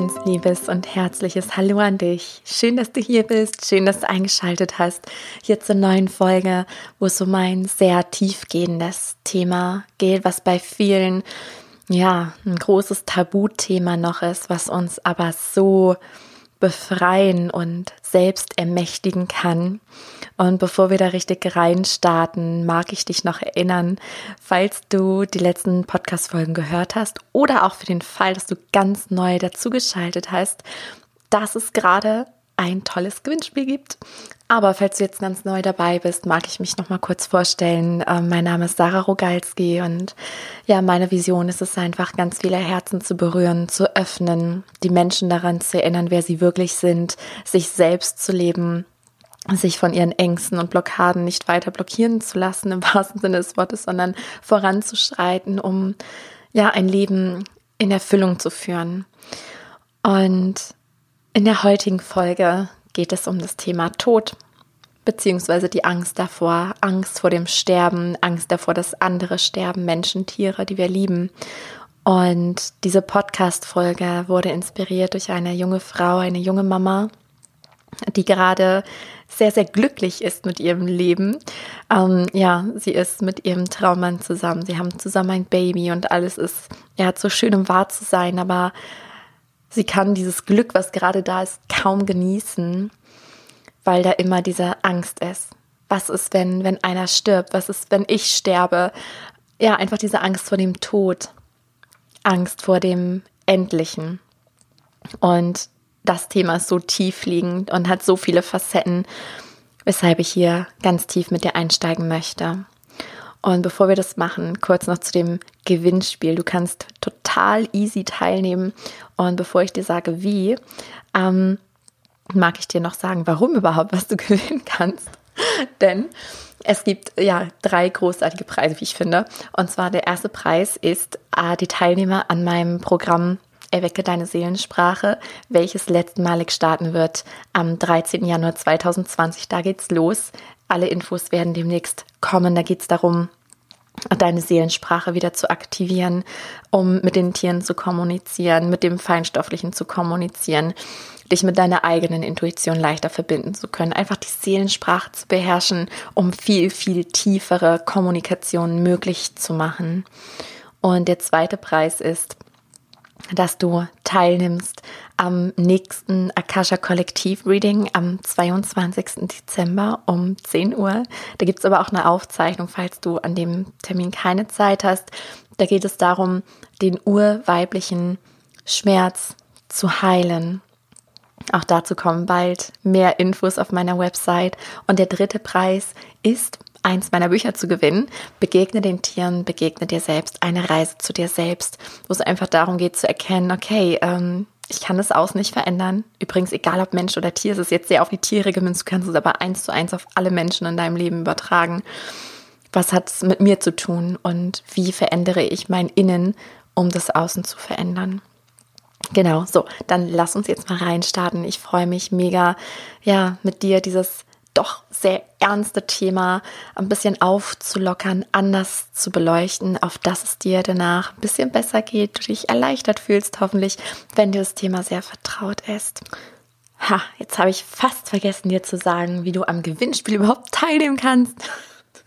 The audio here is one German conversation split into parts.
ganz liebes und herzliches Hallo an dich. Schön, dass du hier bist, schön, dass du eingeschaltet hast. Hier zur neuen Folge, wo es um ein sehr tiefgehendes Thema geht, was bei vielen, ja, ein großes Tabuthema noch ist, was uns aber so befreien und selbst ermächtigen kann. Und bevor wir da richtig reinstarten, mag ich dich noch erinnern, falls du die letzten Podcast-Folgen gehört hast oder auch für den Fall, dass du ganz neu dazugeschaltet hast, dass es gerade ein tolles Gewinnspiel gibt. Aber falls du jetzt ganz neu dabei bist, mag ich mich noch mal kurz vorstellen. Ähm, mein Name ist Sarah Rogalski und ja, meine Vision ist es einfach, ganz viele Herzen zu berühren, zu öffnen, die Menschen daran zu erinnern, wer sie wirklich sind, sich selbst zu leben, sich von ihren Ängsten und Blockaden nicht weiter blockieren zu lassen, im wahrsten Sinne des Wortes, sondern voranzuschreiten, um ja ein Leben in Erfüllung zu führen. Und in der heutigen Folge geht es um das Thema Tod, beziehungsweise die Angst davor, Angst vor dem Sterben, Angst davor, dass andere sterben, Menschen, Tiere, die wir lieben. Und diese Podcast-Folge wurde inspiriert durch eine junge Frau, eine junge Mama, die gerade sehr, sehr glücklich ist mit ihrem Leben. Ähm, ja, sie ist mit ihrem Traummann zusammen. Sie haben zusammen ein Baby und alles ist, ja, so schön, um wahr zu sein, aber Sie kann dieses Glück, was gerade da ist, kaum genießen, weil da immer diese Angst ist. Was ist, wenn, wenn einer stirbt? Was ist, wenn ich sterbe? Ja, einfach diese Angst vor dem Tod. Angst vor dem Endlichen. Und das Thema ist so tiefliegend und hat so viele Facetten, weshalb ich hier ganz tief mit dir einsteigen möchte. Und bevor wir das machen, kurz noch zu dem Gewinnspiel. Du kannst total easy teilnehmen. Und bevor ich dir sage, wie, ähm, mag ich dir noch sagen, warum überhaupt, was du gewinnen kannst. Denn es gibt ja drei großartige Preise, wie ich finde. Und zwar der erste Preis ist äh, die Teilnehmer an meinem Programm Erwecke deine Seelensprache, welches letztmalig starten wird am 13. Januar 2020. Da geht's los. Alle Infos werden demnächst kommen. Da geht es darum, deine Seelensprache wieder zu aktivieren, um mit den Tieren zu kommunizieren, mit dem Feinstofflichen zu kommunizieren, dich mit deiner eigenen Intuition leichter verbinden zu können, einfach die Seelensprache zu beherrschen, um viel, viel tiefere Kommunikation möglich zu machen. Und der zweite Preis ist, dass du teilnimmst am nächsten Akasha Kollektiv Reading am 22. Dezember um 10 Uhr. Da gibt es aber auch eine Aufzeichnung, falls du an dem Termin keine Zeit hast. Da geht es darum, den urweiblichen Schmerz zu heilen. Auch dazu kommen bald mehr Infos auf meiner Website. Und der dritte Preis ist eins meiner Bücher zu gewinnen. Begegne den Tieren, begegne dir selbst, eine Reise zu dir selbst, wo es einfach darum geht zu erkennen, okay, ähm, ich kann das Außen nicht verändern. Übrigens, egal ob Mensch oder Tier, es ist jetzt sehr auf die Tiere gemünzt, du kannst es aber eins zu eins auf alle Menschen in deinem Leben übertragen. Was hat es mit mir zu tun und wie verändere ich mein Innen, um das Außen zu verändern? Genau, so, dann lass uns jetzt mal reinstarten. Ich freue mich mega, ja, mit dir dieses doch sehr ernste Thema ein bisschen aufzulockern, anders zu beleuchten, auf dass es dir danach ein bisschen besser geht, du dich erleichtert fühlst, hoffentlich, wenn dir das Thema sehr vertraut ist. Ha, jetzt habe ich fast vergessen dir zu sagen, wie du am Gewinnspiel überhaupt teilnehmen kannst.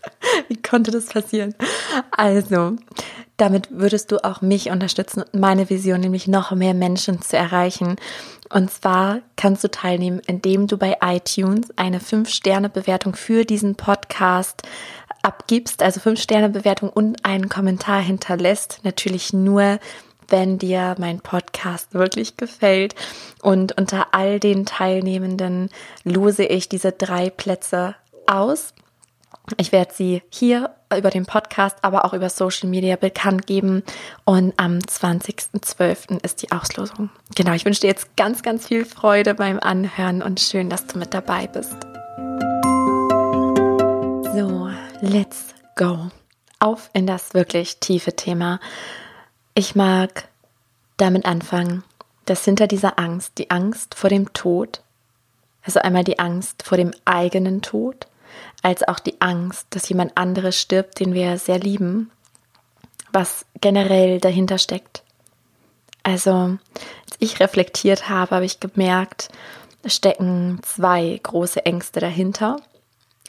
wie konnte das passieren? Also, damit würdest du auch mich unterstützen meine Vision, nämlich noch mehr Menschen zu erreichen. Und zwar kannst du teilnehmen, indem du bei iTunes eine 5-Sterne-Bewertung für diesen Podcast abgibst, also 5-Sterne-Bewertung und einen Kommentar hinterlässt. Natürlich nur, wenn dir mein Podcast wirklich gefällt. Und unter all den Teilnehmenden lose ich diese drei Plätze aus. Ich werde sie hier über den Podcast, aber auch über Social Media bekannt geben. Und am 20.12. ist die Auslosung. Genau, ich wünsche dir jetzt ganz, ganz viel Freude beim Anhören und schön, dass du mit dabei bist. So, let's go. Auf in das wirklich tiefe Thema. Ich mag damit anfangen, dass hinter dieser Angst, die Angst vor dem Tod, also einmal die Angst vor dem eigenen Tod, als auch die Angst, dass jemand anderes stirbt, den wir sehr lieben, was generell dahinter steckt. Also als ich reflektiert habe, habe ich gemerkt, stecken zwei große Ängste dahinter.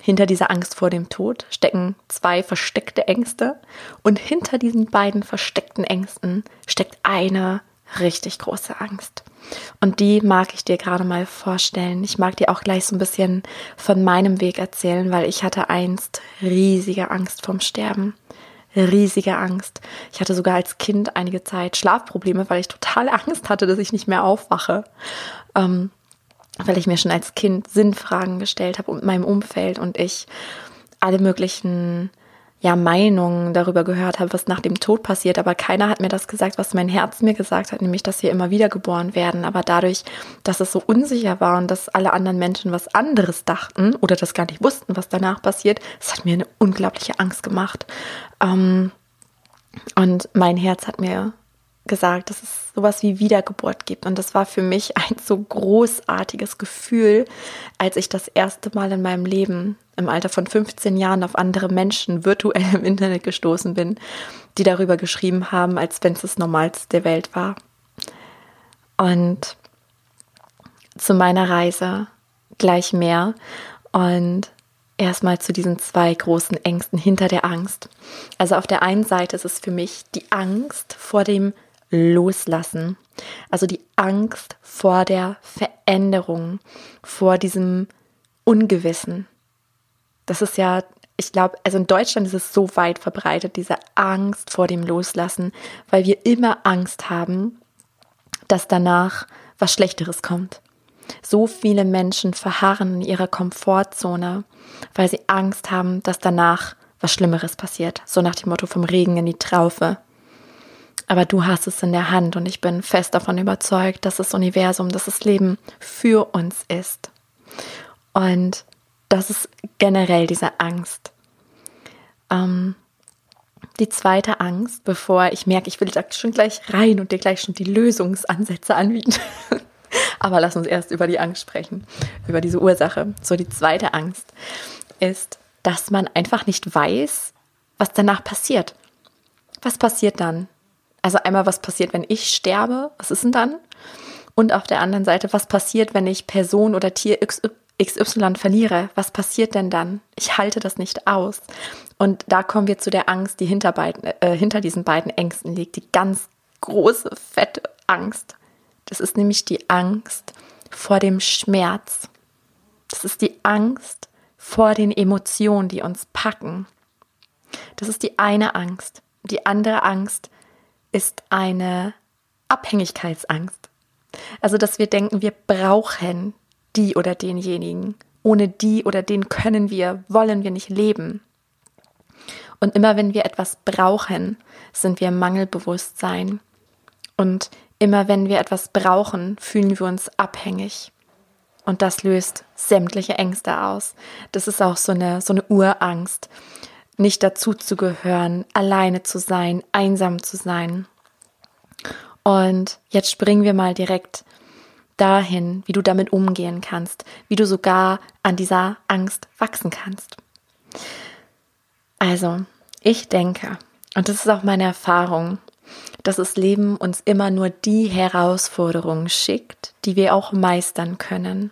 Hinter dieser Angst vor dem Tod stecken zwei versteckte Ängste und hinter diesen beiden versteckten Ängsten steckt eine richtig große Angst. Und die mag ich dir gerade mal vorstellen. Ich mag dir auch gleich so ein bisschen von meinem Weg erzählen, weil ich hatte einst riesige Angst vorm Sterben. Riesige Angst. Ich hatte sogar als Kind einige Zeit Schlafprobleme, weil ich total Angst hatte, dass ich nicht mehr aufwache. Ähm, weil ich mir schon als Kind Sinnfragen gestellt habe und meinem Umfeld und ich alle möglichen ja, Meinungen darüber gehört habe, was nach dem Tod passiert, aber keiner hat mir das gesagt, was mein Herz mir gesagt hat, nämlich, dass wir immer wieder geboren werden. Aber dadurch, dass es so unsicher war und dass alle anderen Menschen was anderes dachten oder das gar nicht wussten, was danach passiert, es hat mir eine unglaubliche Angst gemacht. Ähm, und mein Herz hat mir gesagt, dass es sowas wie Wiedergeburt gibt. Und das war für mich ein so großartiges Gefühl, als ich das erste Mal in meinem Leben im Alter von 15 Jahren auf andere Menschen virtuell im Internet gestoßen bin, die darüber geschrieben haben, als wenn es das Normalste der Welt war. Und zu meiner Reise gleich mehr und erstmal zu diesen zwei großen Ängsten hinter der Angst. Also auf der einen Seite ist es für mich die Angst vor dem Loslassen. Also die Angst vor der Veränderung, vor diesem Ungewissen. Das ist ja, ich glaube, also in Deutschland ist es so weit verbreitet, diese Angst vor dem Loslassen, weil wir immer Angst haben, dass danach was Schlechteres kommt. So viele Menschen verharren in ihrer Komfortzone, weil sie Angst haben, dass danach was Schlimmeres passiert. So nach dem Motto vom Regen in die Traufe. Aber du hast es in der Hand und ich bin fest davon überzeugt, dass das Universum, dass das Leben für uns ist. Und das ist generell diese Angst. Ähm, die zweite Angst, bevor ich merke, ich will da schon gleich rein und dir gleich schon die Lösungsansätze anbieten. Aber lass uns erst über die Angst sprechen, über diese Ursache. So, die zweite Angst ist, dass man einfach nicht weiß, was danach passiert. Was passiert dann? Also einmal, was passiert, wenn ich sterbe? Was ist denn dann? Und auf der anderen Seite, was passiert, wenn ich Person oder Tier XY verliere? Was passiert denn dann? Ich halte das nicht aus. Und da kommen wir zu der Angst, die hinter, beiden, äh, hinter diesen beiden Ängsten liegt. Die ganz große, fette Angst. Das ist nämlich die Angst vor dem Schmerz. Das ist die Angst vor den Emotionen, die uns packen. Das ist die eine Angst. Die andere Angst ist eine Abhängigkeitsangst. Also, dass wir denken, wir brauchen die oder denjenigen. Ohne die oder den können wir, wollen wir nicht leben. Und immer wenn wir etwas brauchen, sind wir Mangelbewusstsein. Und immer wenn wir etwas brauchen, fühlen wir uns abhängig. Und das löst sämtliche Ängste aus. Das ist auch so eine, so eine Urangst nicht dazu zu gehören, alleine zu sein, einsam zu sein. Und jetzt springen wir mal direkt dahin, wie du damit umgehen kannst, wie du sogar an dieser Angst wachsen kannst. Also, ich denke, und das ist auch meine Erfahrung, dass das Leben uns immer nur die Herausforderungen schickt, die wir auch meistern können.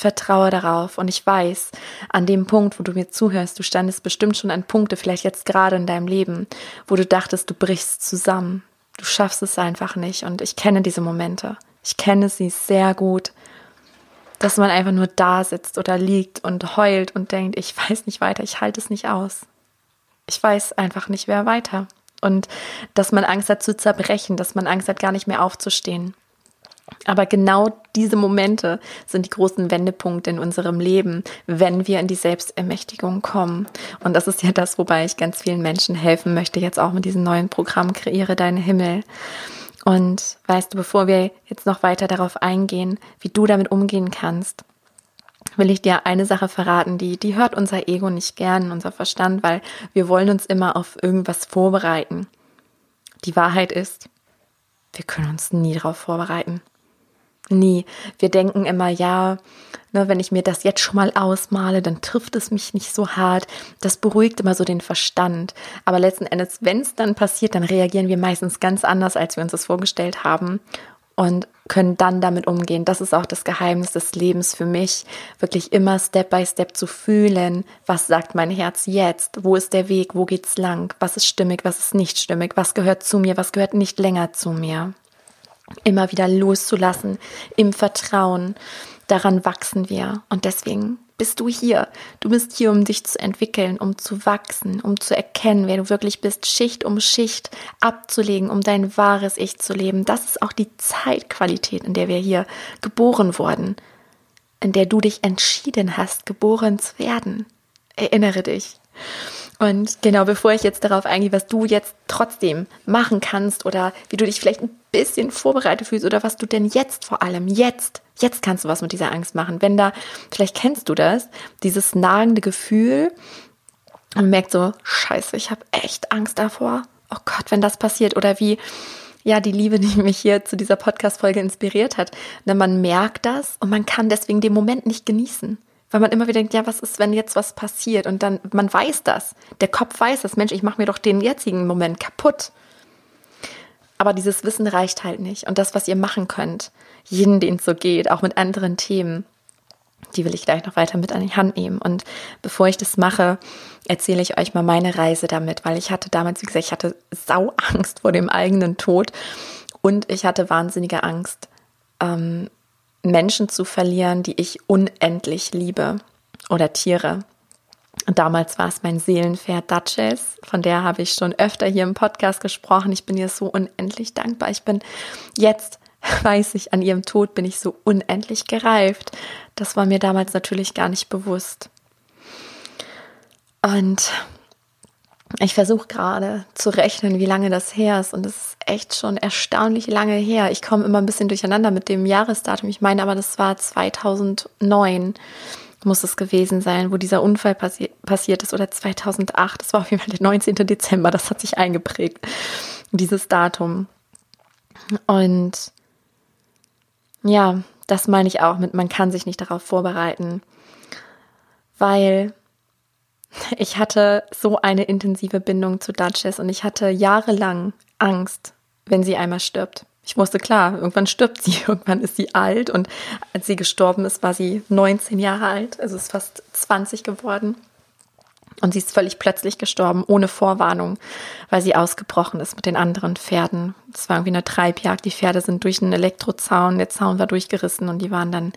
Vertraue darauf und ich weiß, an dem Punkt, wo du mir zuhörst, du standest bestimmt schon an Punkte, vielleicht jetzt gerade in deinem Leben, wo du dachtest, du brichst zusammen. Du schaffst es einfach nicht und ich kenne diese Momente. Ich kenne sie sehr gut, dass man einfach nur da sitzt oder liegt und heult und denkt, ich weiß nicht weiter, ich halte es nicht aus. Ich weiß einfach nicht wer weiter. Und dass man Angst hat zu zerbrechen, dass man Angst hat, gar nicht mehr aufzustehen. Aber genau diese Momente sind die großen Wendepunkte in unserem Leben, wenn wir in die Selbstermächtigung kommen. Und das ist ja das, wobei ich ganz vielen Menschen helfen möchte, jetzt auch mit diesem neuen Programm Kreiere deinen Himmel. Und weißt du, bevor wir jetzt noch weiter darauf eingehen, wie du damit umgehen kannst, will ich dir eine Sache verraten, die, die hört unser Ego nicht gern, unser Verstand, weil wir wollen uns immer auf irgendwas vorbereiten. Die Wahrheit ist, wir können uns nie darauf vorbereiten. Nie. Wir denken immer, ja, ne, wenn ich mir das jetzt schon mal ausmale, dann trifft es mich nicht so hart. Das beruhigt immer so den Verstand. Aber letzten Endes, wenn es dann passiert, dann reagieren wir meistens ganz anders, als wir uns das vorgestellt haben. und können dann damit umgehen. Das ist auch das Geheimnis des Lebens für mich, wirklich immer Step by Step zu fühlen, was sagt mein Herz jetzt, wo ist der Weg, wo geht's lang, was ist stimmig, was ist nicht stimmig, was gehört zu mir, was gehört nicht länger zu mir. Immer wieder loszulassen im Vertrauen. Daran wachsen wir und deswegen bist du hier. Du bist hier, um dich zu entwickeln, um zu wachsen, um zu erkennen, wer du wirklich bist, Schicht um Schicht abzulegen, um dein wahres Ich zu leben. Das ist auch die Zeitqualität, in der wir hier geboren wurden, in der du dich entschieden hast, geboren zu werden. Erinnere dich. Und genau bevor ich jetzt darauf eingehe, was du jetzt trotzdem machen kannst oder wie du dich vielleicht ein bisschen vorbereitet fühlst oder was du denn jetzt vor allem, jetzt, jetzt kannst du was mit dieser Angst machen. Wenn da, vielleicht kennst du das, dieses nagende Gefühl und merkt so, scheiße, ich habe echt Angst davor. Oh Gott, wenn das passiert oder wie, ja, die Liebe, die mich hier zu dieser Podcast-Folge inspiriert hat. Denn man merkt das und man kann deswegen den Moment nicht genießen. Weil man immer wieder denkt, ja, was ist, wenn jetzt was passiert? Und dann, man weiß das. Der Kopf weiß das. Mensch, ich mache mir doch den jetzigen Moment kaputt. Aber dieses Wissen reicht halt nicht. Und das, was ihr machen könnt, jeden, den es so geht, auch mit anderen Themen, die will ich gleich noch weiter mit an die Hand nehmen. Und bevor ich das mache, erzähle ich euch mal meine Reise damit, weil ich hatte damals, wie gesagt, ich hatte Sauangst vor dem eigenen Tod und ich hatte wahnsinnige Angst, ähm, Menschen zu verlieren, die ich unendlich liebe oder Tiere. Und damals war es mein Seelenpferd Duchess, von der habe ich schon öfter hier im Podcast gesprochen. Ich bin ihr so unendlich dankbar. Ich bin jetzt, weiß ich, an ihrem Tod bin ich so unendlich gereift. Das war mir damals natürlich gar nicht bewusst. Und ich versuche gerade zu rechnen, wie lange das her ist. Und es ist echt schon erstaunlich lange her. Ich komme immer ein bisschen durcheinander mit dem Jahresdatum. Ich meine aber, das war 2009 muss es gewesen sein, wo dieser Unfall passi passiert ist oder 2008. Das war auf jeden Fall der 19. Dezember. Das hat sich eingeprägt, dieses Datum. Und ja, das meine ich auch mit, man kann sich nicht darauf vorbereiten, weil ich hatte so eine intensive Bindung zu Duchess und ich hatte jahrelang Angst, wenn sie einmal stirbt. Ich wusste klar, irgendwann stirbt sie, irgendwann ist sie alt und als sie gestorben ist, war sie 19 Jahre alt, also ist fast 20 geworden. Und sie ist völlig plötzlich gestorben, ohne Vorwarnung, weil sie ausgebrochen ist mit den anderen Pferden. Es war irgendwie eine Treibjagd. Die Pferde sind durch einen Elektrozaun, der Zaun war durchgerissen und die waren dann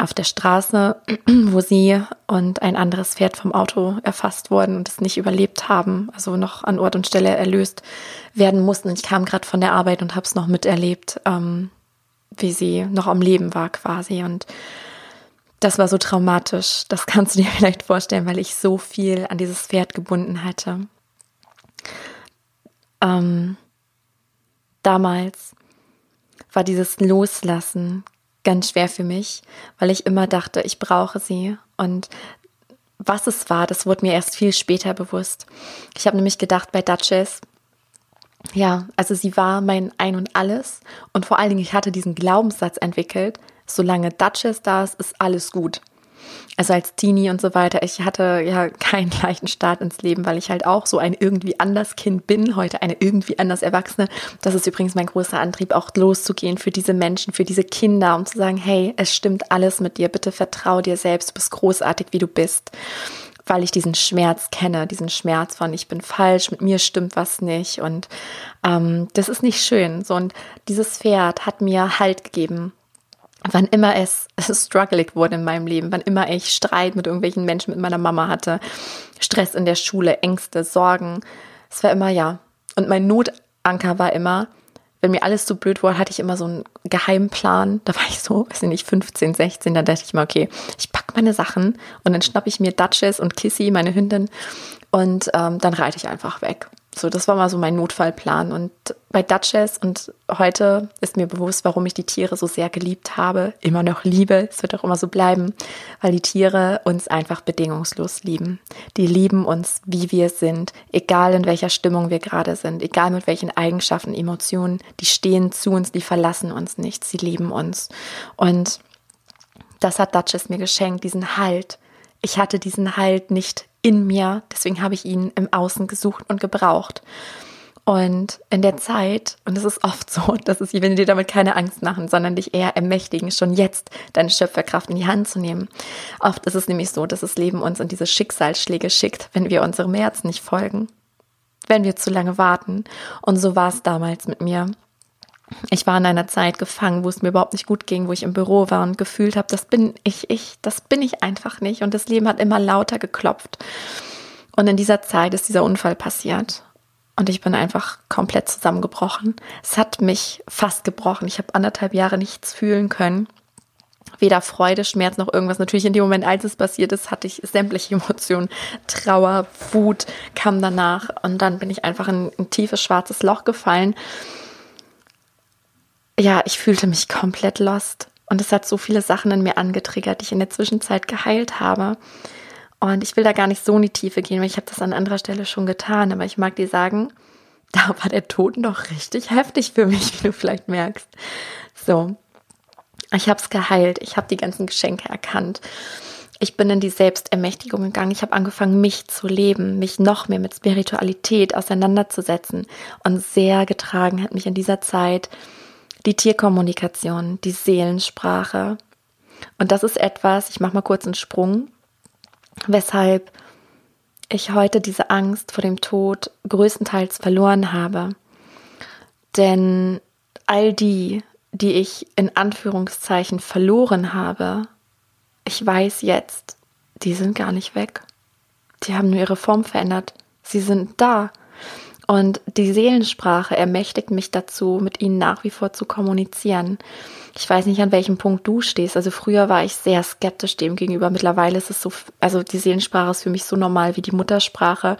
auf der Straße, wo sie und ein anderes Pferd vom Auto erfasst wurden und es nicht überlebt haben, also noch an Ort und Stelle erlöst werden mussten. Ich kam gerade von der Arbeit und habe es noch miterlebt, ähm, wie sie noch am Leben war quasi. Und das war so traumatisch. Das kannst du dir vielleicht vorstellen, weil ich so viel an dieses Pferd gebunden hatte. Ähm, damals war dieses Loslassen ganz schwer für mich, weil ich immer dachte, ich brauche sie. Und was es war, das wurde mir erst viel später bewusst. Ich habe nämlich gedacht bei Duchess, ja, also sie war mein Ein und Alles. Und vor allen Dingen, ich hatte diesen Glaubenssatz entwickelt, solange Duchess da ist, ist alles gut also als Teenie und so weiter, ich hatte ja keinen leichten Start ins Leben, weil ich halt auch so ein irgendwie anders Kind bin, heute eine irgendwie anders Erwachsene. Das ist übrigens mein großer Antrieb, auch loszugehen für diese Menschen, für diese Kinder, um zu sagen, hey, es stimmt alles mit dir, bitte vertrau dir selbst, du bist großartig, wie du bist. Weil ich diesen Schmerz kenne, diesen Schmerz von ich bin falsch, mit mir stimmt was nicht. Und ähm, das ist nicht schön. So und dieses Pferd hat mir Halt gegeben wann immer es, struggling wurde in meinem Leben, wann immer ich Streit mit irgendwelchen Menschen, mit meiner Mama hatte, Stress in der Schule, Ängste, Sorgen, es war immer ja. Und mein Notanker war immer, wenn mir alles so blöd wurde, hatte ich immer so einen Geheimplan. Da war ich so, weiß ich nicht, 15, 16. Da dachte ich mal, okay, ich packe meine Sachen und dann schnappe ich mir Duchess und Kissy, meine Hündin, und ähm, dann reite ich einfach weg. So, das war mal so mein Notfallplan. Und bei Duchess und heute ist mir bewusst, warum ich die Tiere so sehr geliebt habe, immer noch liebe. Es wird auch immer so bleiben, weil die Tiere uns einfach bedingungslos lieben. Die lieben uns, wie wir sind, egal in welcher Stimmung wir gerade sind, egal mit welchen Eigenschaften, Emotionen, die stehen zu uns, die verlassen uns nicht, sie lieben uns. Und das hat Duchess mir geschenkt, diesen Halt. Ich hatte diesen Halt nicht in mir. Deswegen habe ich ihn im Außen gesucht und gebraucht. Und in der Zeit, und es ist oft so, dass es, wenn dir damit keine Angst machen, sondern dich eher ermächtigen, schon jetzt deine Schöpferkraft in die Hand zu nehmen. Oft ist es nämlich so, dass das Leben uns in diese Schicksalsschläge schickt, wenn wir unserem Herz nicht folgen, wenn wir zu lange warten. Und so war es damals mit mir. Ich war in einer Zeit gefangen, wo es mir überhaupt nicht gut ging, wo ich im Büro war und gefühlt habe, das bin ich, ich, das bin ich einfach nicht. Und das Leben hat immer lauter geklopft. Und in dieser Zeit ist dieser Unfall passiert. Und ich bin einfach komplett zusammengebrochen. Es hat mich fast gebrochen. Ich habe anderthalb Jahre nichts fühlen können. Weder Freude, Schmerz noch irgendwas. Natürlich in dem Moment, als es passiert ist, hatte ich sämtliche Emotionen. Trauer, Wut kam danach. Und dann bin ich einfach in ein tiefes schwarzes Loch gefallen ja, ich fühlte mich komplett lost. Und es hat so viele Sachen in mir angetriggert, die ich in der Zwischenzeit geheilt habe. Und ich will da gar nicht so in die Tiefe gehen, weil ich habe das an anderer Stelle schon getan. Aber ich mag dir sagen, da war der Tod noch richtig heftig für mich, wie du vielleicht merkst. So, ich habe es geheilt. Ich habe die ganzen Geschenke erkannt. Ich bin in die Selbstermächtigung gegangen. Ich habe angefangen, mich zu leben, mich noch mehr mit Spiritualität auseinanderzusetzen. Und sehr getragen hat mich in dieser Zeit die Tierkommunikation, die Seelensprache. Und das ist etwas, ich mache mal kurz einen Sprung, weshalb ich heute diese Angst vor dem Tod größtenteils verloren habe. Denn all die, die ich in Anführungszeichen verloren habe, ich weiß jetzt, die sind gar nicht weg. Die haben nur ihre Form verändert. Sie sind da. Und die Seelensprache ermächtigt mich dazu, mit ihnen nach wie vor zu kommunizieren. Ich weiß nicht, an welchem Punkt du stehst. Also früher war ich sehr skeptisch dem gegenüber. Mittlerweile ist es so, also die Seelensprache ist für mich so normal wie die Muttersprache.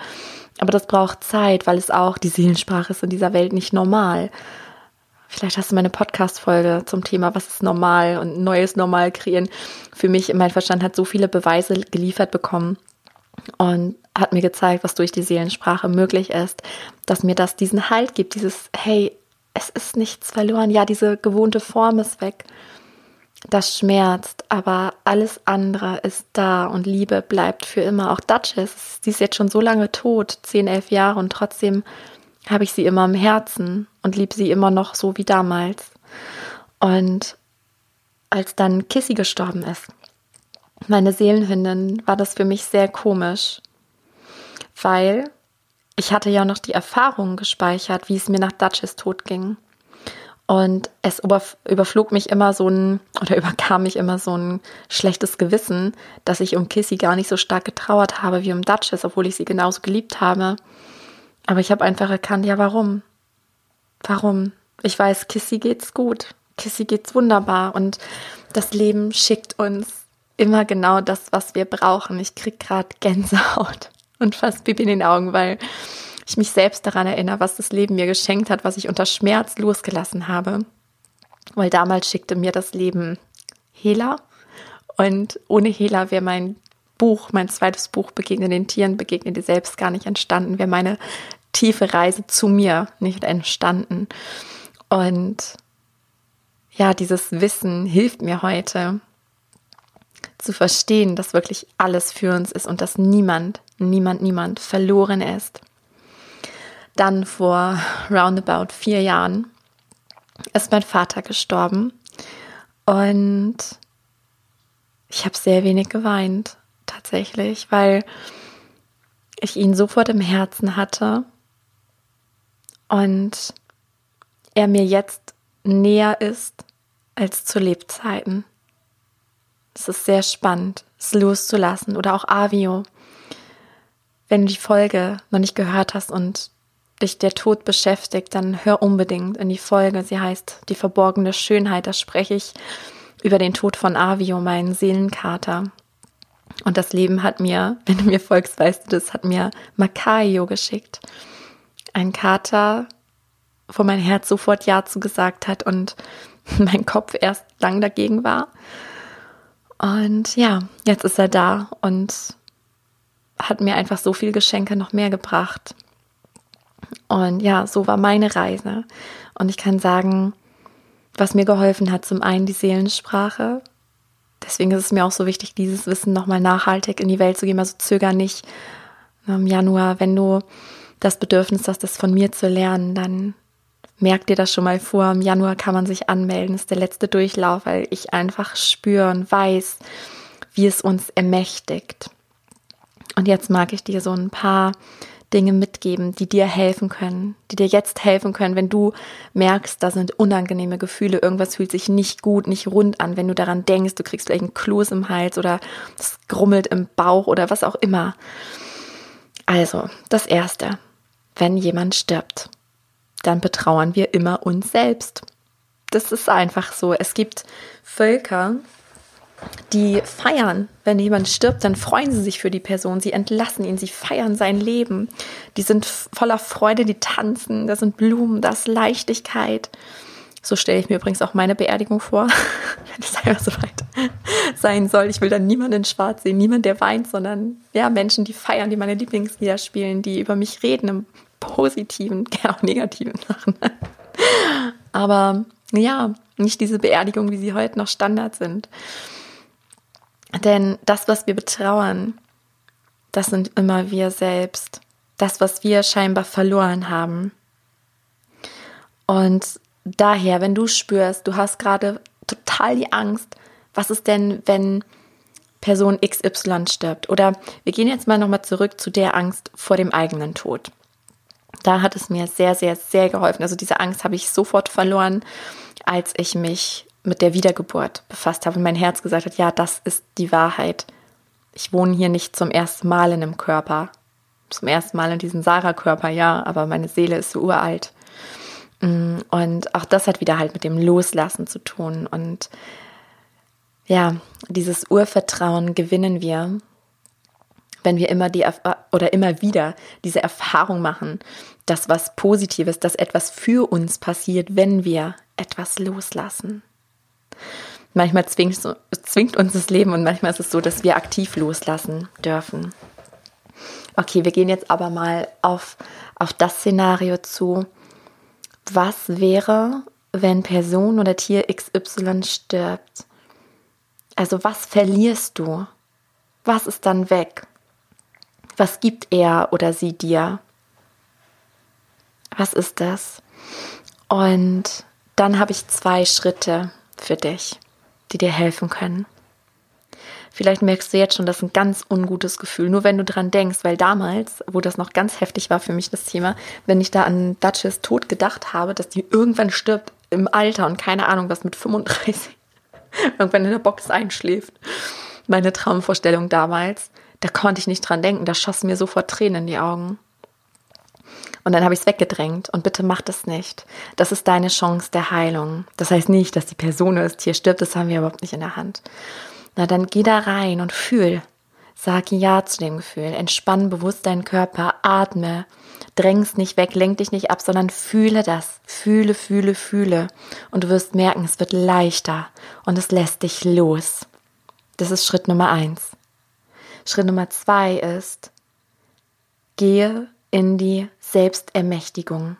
Aber das braucht Zeit, weil es auch, die Seelensprache ist in dieser Welt nicht normal. Vielleicht hast du meine Podcast-Folge zum Thema, was ist normal und neues Normal kreieren. Für mich, mein Verstand hat so viele Beweise geliefert bekommen, und hat mir gezeigt, was durch die Seelensprache möglich ist, dass mir das diesen Halt gibt, dieses, hey, es ist nichts verloren, ja, diese gewohnte Form ist weg. Das schmerzt, aber alles andere ist da und Liebe bleibt für immer. Auch Duchess, sie ist jetzt schon so lange tot, zehn, elf Jahre und trotzdem habe ich sie immer im Herzen und liebe sie immer noch so wie damals. Und als dann Kissy gestorben ist, meine Seelenhündin, war das für mich sehr komisch, weil ich hatte ja noch die Erfahrung gespeichert, wie es mir nach Duchess Tod ging. Und es überflog mich immer so ein, oder überkam mich immer so ein schlechtes Gewissen, dass ich um Kissy gar nicht so stark getrauert habe wie um Duchess, obwohl ich sie genauso geliebt habe. Aber ich habe einfach erkannt, ja, warum? Warum? Ich weiß, Kissy geht's gut. Kissy geht's wunderbar. Und das Leben schickt uns immer genau das, was wir brauchen. Ich kriege gerade Gänsehaut und fast Pipi in den Augen, weil ich mich selbst daran erinnere, was das Leben mir geschenkt hat, was ich unter Schmerz losgelassen habe. Weil damals schickte mir das Leben Hela und ohne Hela wäre mein Buch, mein zweites Buch Begegnen den Tieren, Begegnen dir selbst gar nicht entstanden, wäre meine tiefe Reise zu mir nicht entstanden. Und ja, dieses Wissen hilft mir heute, zu verstehen, dass wirklich alles für uns ist und dass niemand, niemand, niemand verloren ist. Dann vor roundabout vier Jahren ist mein Vater gestorben und ich habe sehr wenig geweint, tatsächlich, weil ich ihn sofort im Herzen hatte und er mir jetzt näher ist als zu Lebzeiten. Es ist sehr spannend, es loszulassen. Oder auch Avio. Wenn du die Folge noch nicht gehört hast und dich der Tod beschäftigt, dann hör unbedingt in die Folge. Sie heißt Die verborgene Schönheit. Da spreche ich über den Tod von Avio, meinen Seelenkater. Und das Leben hat mir, wenn du mir folgst, weißt du das, hat mir Makaio geschickt. Ein Kater, wo mein Herz sofort Ja zu gesagt hat und mein Kopf erst lang dagegen war. Und ja, jetzt ist er da und hat mir einfach so viel Geschenke noch mehr gebracht. Und ja, so war meine Reise. Und ich kann sagen, was mir geholfen hat, zum einen die Seelensprache. Deswegen ist es mir auch so wichtig, dieses Wissen nochmal nachhaltig in die Welt zu geben. Also zöger nicht im Januar, wenn du das Bedürfnis hast, das von mir zu lernen, dann merk dir das schon mal vor. Im Januar kann man sich anmelden, das ist der letzte Durchlauf, weil ich einfach spüre und weiß, wie es uns ermächtigt. Und jetzt mag ich dir so ein paar Dinge mitgeben, die dir helfen können, die dir jetzt helfen können, wenn du merkst, da sind unangenehme Gefühle, irgendwas fühlt sich nicht gut, nicht rund an, wenn du daran denkst, du kriegst vielleicht einen Kloß im Hals oder es grummelt im Bauch oder was auch immer. Also, das Erste, wenn jemand stirbt, dann betrauern wir immer uns selbst. Das ist einfach so. Es gibt Völker, die feiern, wenn jemand stirbt, dann freuen sie sich für die Person, sie entlassen ihn, sie feiern sein Leben. Die sind voller Freude, die tanzen, da sind Blumen, da ist Leichtigkeit. So stelle ich mir übrigens auch meine Beerdigung vor, wenn es einfach so weit sein soll. Ich will dann niemanden in Schwarz sehen, niemand, der weint, sondern ja, Menschen, die feiern, die meine Lieblingslieder spielen, die über mich reden im positiven, gerne auch negativen Sachen. Aber ja, nicht diese Beerdigung, wie sie heute noch Standard sind. Denn das, was wir betrauern, das sind immer wir selbst. Das, was wir scheinbar verloren haben. Und daher, wenn du spürst, du hast gerade total die Angst, was ist denn, wenn Person XY stirbt? Oder wir gehen jetzt mal nochmal zurück zu der Angst vor dem eigenen Tod. Da hat es mir sehr, sehr, sehr geholfen. Also diese Angst habe ich sofort verloren, als ich mich mit der Wiedergeburt befasst habe und mein Herz gesagt hat, ja, das ist die Wahrheit. Ich wohne hier nicht zum ersten Mal in einem Körper. Zum ersten Mal in diesem Sarah-Körper, ja, aber meine Seele ist so uralt. Mm, und auch das hat wieder halt mit dem Loslassen zu tun. Und ja, dieses Urvertrauen gewinnen wir, wenn wir immer die oder immer wieder diese Erfahrung machen, dass was Positives, dass etwas für uns passiert, wenn wir etwas loslassen. Manchmal zwingt, zwingt uns das Leben und manchmal ist es so, dass wir aktiv loslassen dürfen. Okay, wir gehen jetzt aber mal auf, auf das Szenario zu. Was wäre, wenn Person oder Tier XY stirbt? Also was verlierst du? Was ist dann weg? Was gibt er oder sie dir? Was ist das? Und dann habe ich zwei Schritte für dich, die dir helfen können. Vielleicht merkst du jetzt schon, das ist ein ganz ungutes Gefühl, nur wenn du dran denkst, weil damals, wo das noch ganz heftig war für mich, das Thema, wenn ich da an Duchess Tod gedacht habe, dass die irgendwann stirbt im Alter und keine Ahnung, was mit 35 irgendwann in der Box einschläft. Meine Traumvorstellung damals, da konnte ich nicht dran denken, da schossen mir sofort Tränen in die Augen. Und dann habe ich es weggedrängt. Und bitte mach das nicht. Das ist deine Chance der Heilung. Das heißt nicht, dass die Person das Tier stirbt, das haben wir überhaupt nicht in der Hand. Na, dann geh da rein und fühl. Sag Ja zu dem Gefühl. Entspann bewusst deinen Körper, atme. Dräng's nicht weg, lenk dich nicht ab, sondern fühle das. Fühle, fühle, fühle. Und du wirst merken, es wird leichter und es lässt dich los. Das ist Schritt Nummer eins. Schritt Nummer zwei ist, gehe in die Selbstermächtigung.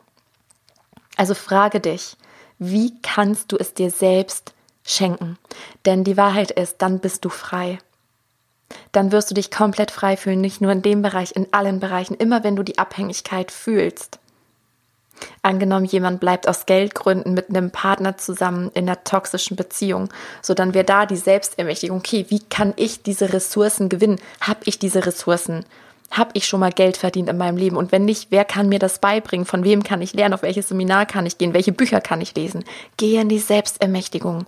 Also frage dich, wie kannst du es dir selbst schenken? Denn die Wahrheit ist, dann bist du frei. Dann wirst du dich komplett frei fühlen, nicht nur in dem Bereich, in allen Bereichen, immer wenn du die Abhängigkeit fühlst. Angenommen, jemand bleibt aus Geldgründen mit einem Partner zusammen in einer toxischen Beziehung, so dann wäre da die Selbstermächtigung, okay, wie kann ich diese Ressourcen gewinnen? Habe ich diese Ressourcen? Habe ich schon mal Geld verdient in meinem Leben? Und wenn nicht, wer kann mir das beibringen? Von wem kann ich lernen? Auf welches Seminar kann ich gehen? Welche Bücher kann ich lesen? Gehe in die Selbstermächtigung.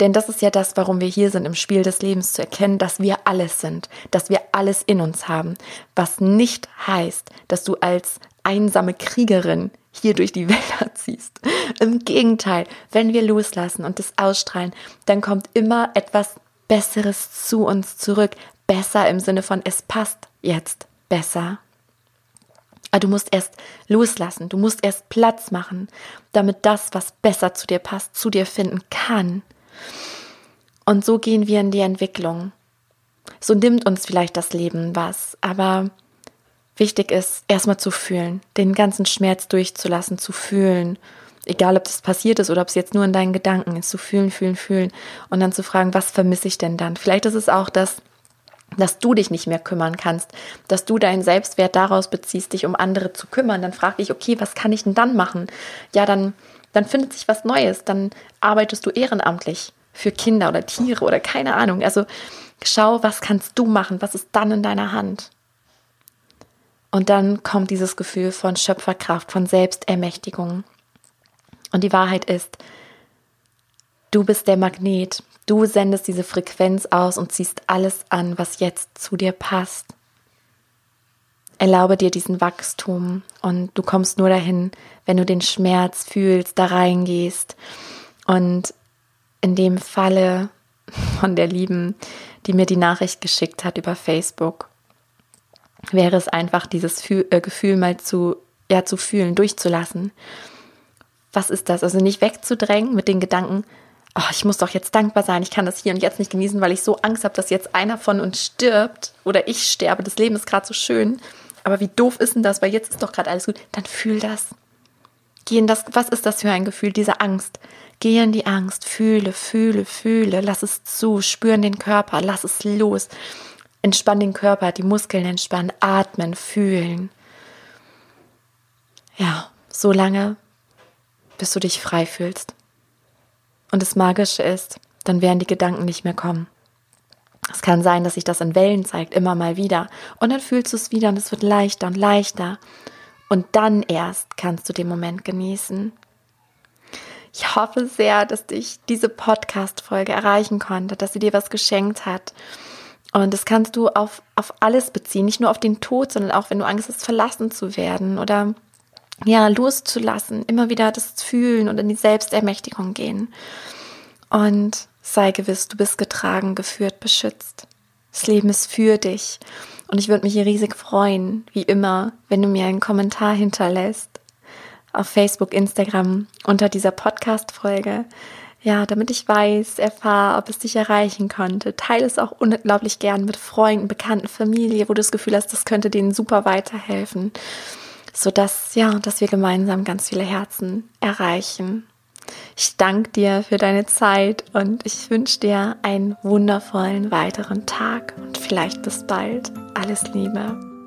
Denn das ist ja das, warum wir hier sind, im Spiel des Lebens zu erkennen, dass wir alles sind, dass wir alles in uns haben. Was nicht heißt, dass du als einsame Kriegerin hier durch die Wälder ziehst. Im Gegenteil, wenn wir loslassen und das ausstrahlen, dann kommt immer etwas Besseres zu uns zurück. Besser im Sinne von, es passt jetzt besser. Aber du musst erst loslassen, du musst erst Platz machen, damit das, was besser zu dir passt, zu dir finden kann. Und so gehen wir in die Entwicklung. So nimmt uns vielleicht das Leben was, aber wichtig ist, erstmal zu fühlen, den ganzen Schmerz durchzulassen, zu fühlen. Egal, ob das passiert ist oder ob es jetzt nur in deinen Gedanken ist, zu fühlen, fühlen, fühlen und dann zu fragen, was vermisse ich denn dann? Vielleicht ist es auch das, dass du dich nicht mehr kümmern kannst, dass du deinen Selbstwert daraus beziehst, dich um andere zu kümmern, dann frag dich, okay, was kann ich denn dann machen? Ja, dann, dann findet sich was Neues, dann arbeitest du ehrenamtlich für Kinder oder Tiere oder keine Ahnung. Also schau, was kannst du machen, was ist dann in deiner Hand? Und dann kommt dieses Gefühl von Schöpferkraft, von Selbstermächtigung. Und die Wahrheit ist, du bist der Magnet. Du sendest diese Frequenz aus und ziehst alles an, was jetzt zu dir passt. Erlaube dir diesen Wachstum und du kommst nur dahin, wenn du den Schmerz fühlst, da reingehst. Und in dem Falle von der Lieben, die mir die Nachricht geschickt hat über Facebook, wäre es einfach dieses äh, Gefühl mal zu, ja, zu fühlen, durchzulassen. Was ist das? Also nicht wegzudrängen mit den Gedanken, oh, ich muss doch jetzt dankbar sein, ich kann das hier und jetzt nicht genießen, weil ich so Angst habe, dass jetzt einer von uns stirbt oder ich sterbe. Das Leben ist gerade so schön. Aber wie doof ist denn das? Weil jetzt ist doch gerade alles gut. Dann fühl das. Geh in das, was ist das für ein Gefühl, diese Angst? Geh in die Angst, fühle, fühle, fühle, lass es zu, spüren den Körper, lass es los. Entspann den Körper, die Muskeln entspannen, atmen, fühlen. Ja, so lange, bis du dich frei fühlst. Und das Magische ist, dann werden die Gedanken nicht mehr kommen. Es kann sein, dass sich das in Wellen zeigt, immer mal wieder. Und dann fühlst du es wieder und es wird leichter und leichter. Und dann erst kannst du den Moment genießen. Ich hoffe sehr, dass dich diese Podcast-Folge erreichen konnte, dass sie dir was geschenkt hat. Und das kannst du auf, auf alles beziehen, nicht nur auf den Tod, sondern auch, wenn du Angst hast, verlassen zu werden oder ja, loszulassen, immer wieder das fühlen und in die Selbstermächtigung gehen. Und sei gewiss, du bist getragen, geführt, beschützt. Das Leben ist für dich. Und ich würde mich riesig freuen, wie immer, wenn du mir einen Kommentar hinterlässt auf Facebook, Instagram unter dieser Podcast-Folge. Ja, damit ich weiß, erfahre, ob es dich erreichen konnte. Teile es auch unglaublich gern mit Freunden, Bekannten, Familie, wo du das Gefühl hast, das könnte denen super weiterhelfen sodass, ja, dass wir gemeinsam ganz viele Herzen erreichen. Ich danke dir für deine Zeit und ich wünsche dir einen wundervollen weiteren Tag und vielleicht bis bald. Alles Liebe.